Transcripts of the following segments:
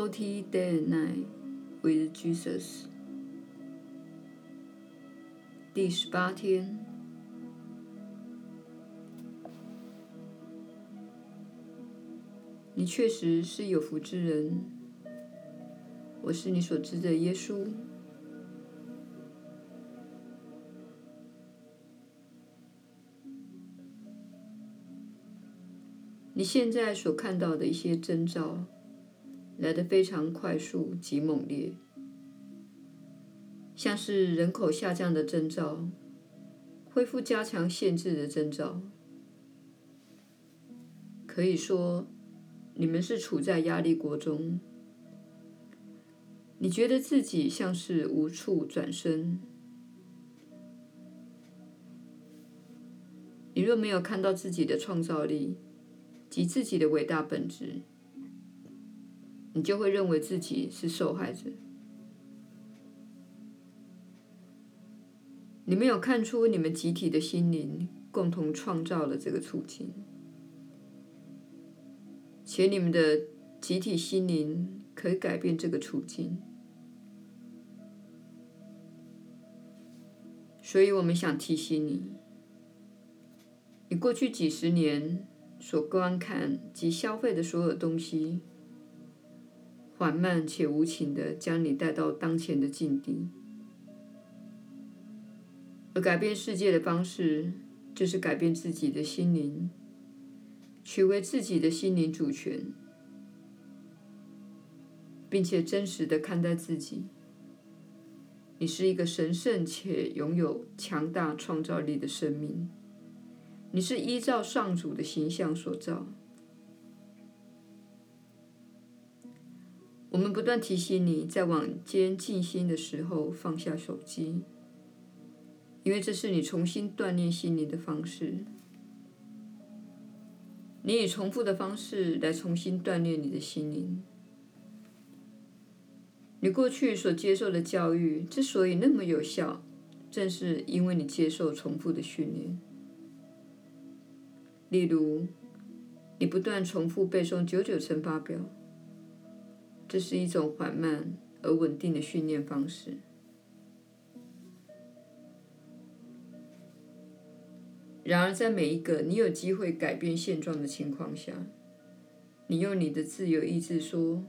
Forty Day and Night with Jesus，第十八天，你确实是有福之人。我是你所知的耶稣。你现在所看到的一些征兆，来得非常快速及猛烈，像是人口下降的征兆，恢复加强限制的征兆。可以说，你们是处在压力锅中。你觉得自己像是无处转身。你若没有看到自己的创造力及自己的伟大本质，你就会认为自己是受害者。你没有看出你们集体的心灵共同创造了这个处境，且你们的集体心灵可以改变这个处境。所以我们想提醒你，你过去几十年所观看及消费的所有东西。缓慢且无情地将你带到当前的境地，而改变世界的方式，就是改变自己的心灵，取回自己的心灵主权，并且真实地看待自己。你是一个神圣且拥有强大创造力的生命，你是依照上主的形象所造。我们不断提醒你，在晚间静心的时候放下手机，因为这是你重新锻炼心灵的方式。你以重复的方式来重新锻炼你的心灵。你过去所接受的教育之所以那么有效，正是因为你接受重复的训练。例如，你不断重复背诵九九乘法表。这是一种缓慢而稳定的训练方式。然而，在每一个你有机会改变现状的情况下，你用你的自由意志说：“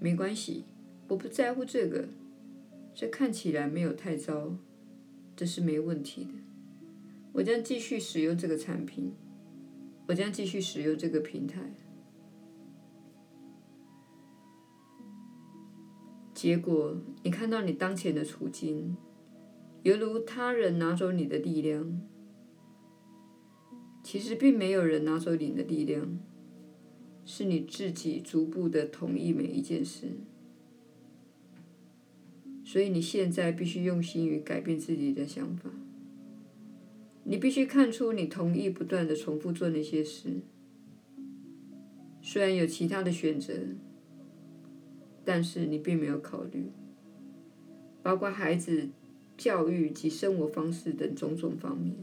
没关系，我不在乎这个，这看起来没有太糟，这是没问题的。我将继续使用这个产品，我将继续使用这个平台。”结果，你看到你当前的处境，犹如他人拿走你的力量。其实并没有人拿走你的力量，是你自己逐步的同意每一件事。所以你现在必须用心于改变自己的想法。你必须看出你同意不断的重复做那些事，虽然有其他的选择。但是你并没有考虑，包括孩子教育及生活方式等种种方面。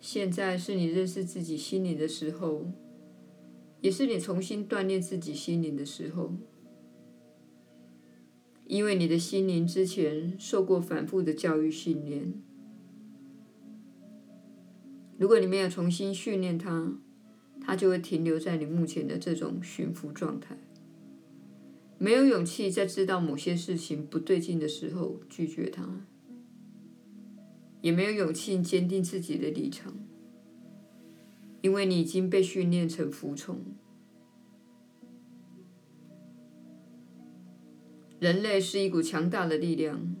现在是你认识自己心灵的时候，也是你重新锻炼自己心灵的时候，因为你的心灵之前受过反复的教育训练。如果你没有重新训练它，它就会停留在你目前的这种驯服状态，没有勇气在知道某些事情不对劲的时候拒绝它，也没有勇气坚定自己的立场，因为你已经被训练成服从。人类是一股强大的力量，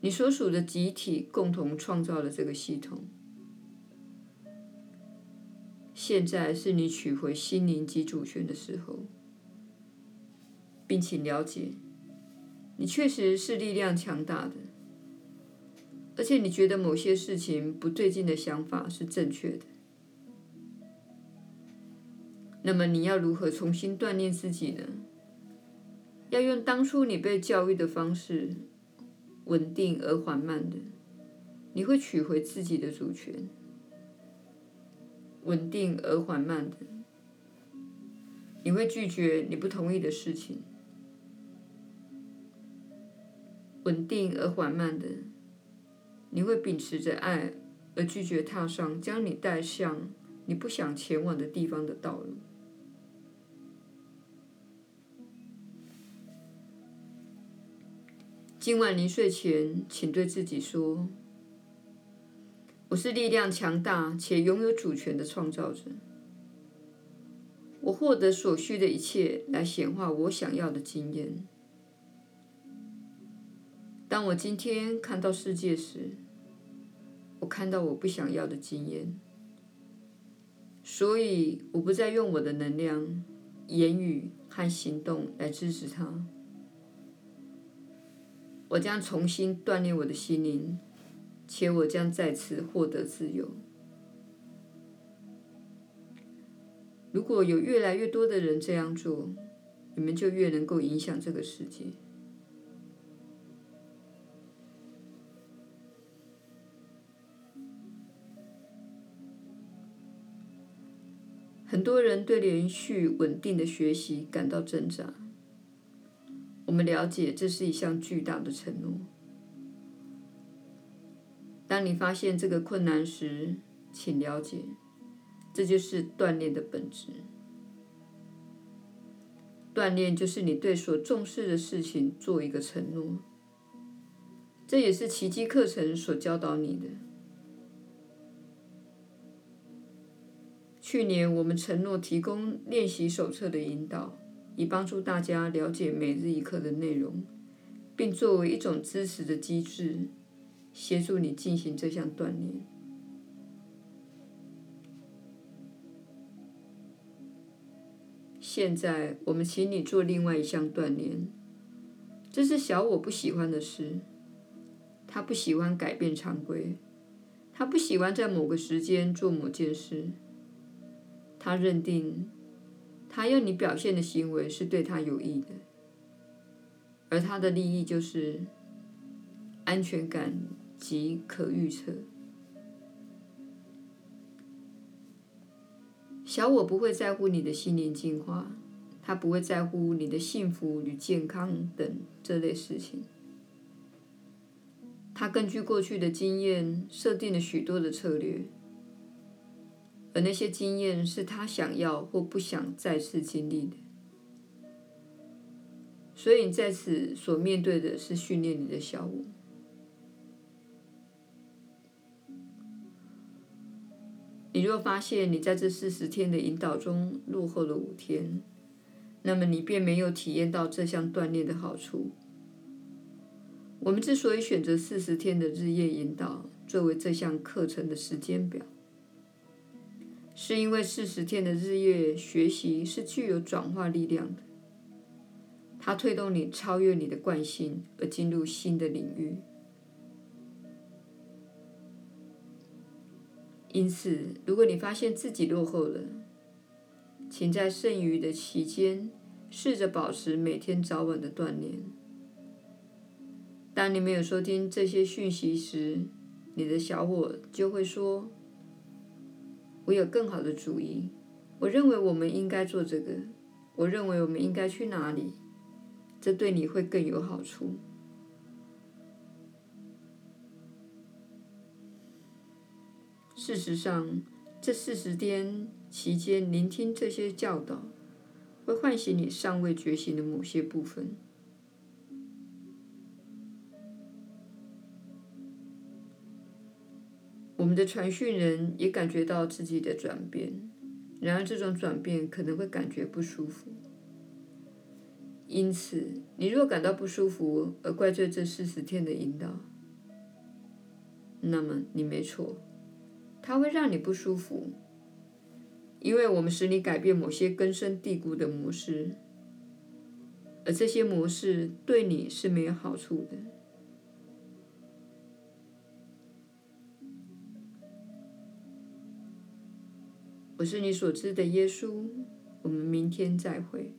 你所属的集体共同创造了这个系统。现在是你取回心灵及主权的时候，并请了解，你确实是力量强大的，而且你觉得某些事情不对劲的想法是正确的。那么你要如何重新锻炼自己呢？要用当初你被教育的方式，稳定而缓慢的，你会取回自己的主权。稳定而缓慢的。你会拒绝你不同意的事情，稳定而缓慢的。你会秉持着爱而拒绝踏上将你带向你不想前往的地方的道路。今晚临睡前，请对自己说：“我是力量强大且拥有主权的创造者。我获得所需的一切来显化我想要的经验。当我今天看到世界时，我看到我不想要的经验，所以我不再用我的能量、言语和行动来支持它。”我将重新锻炼我的心灵，且我将再次获得自由。如果有越来越多的人这样做，你们就越能够影响这个世界。很多人对连续稳定的学习感到挣扎。我们了解，这是一项巨大的承诺。当你发现这个困难时，请了解，这就是锻炼的本质。锻炼就是你对所重视的事情做一个承诺。这也是奇迹课程所教导你的。去年我们承诺提供练习手册的引导。以帮助大家了解每日一课的内容，并作为一种支持的机制，协助你进行这项锻炼。现在，我们请你做另外一项锻炼。这是小我不喜欢的事，他不喜欢改变常规，他不喜欢在某个时间做某件事，他认定。他要你表现的行为是对他有益的，而他的利益就是安全感及可预测。小我不会在乎你的心灵进化，他不会在乎你的幸福与健康等这类事情。他根据过去的经验设定了许多的策略。而那些经验是他想要或不想再次经历的，所以你在此所面对的是训练你的小我。你若发现你在这四十天的引导中落后了五天，那么你便没有体验到这项锻炼的好处。我们之所以选择四十天的日夜引导作为这项课程的时间表。是因为四十天的日夜学习是具有转化力量的，它推动你超越你的惯性而进入新的领域。因此，如果你发现自己落后了，请在剩余的期间试着保持每天早晚的锻炼。当你没有收听这些讯息时，你的小我就会说。我有更好的主意。我认为我们应该做这个。我认为我们应该去哪里？这对你会更有好处。事实上，这四十天期间聆听这些教导，会唤醒你尚未觉醒的某些部分。我们的传讯人也感觉到自己的转变，然而这种转变可能会感觉不舒服。因此，你若感到不舒服而怪罪这四十天的引导，那么你没错，它会让你不舒服，因为我们使你改变某些根深蒂固的模式，而这些模式对你是没有好处的。我是你所知的耶稣，我们明天再会。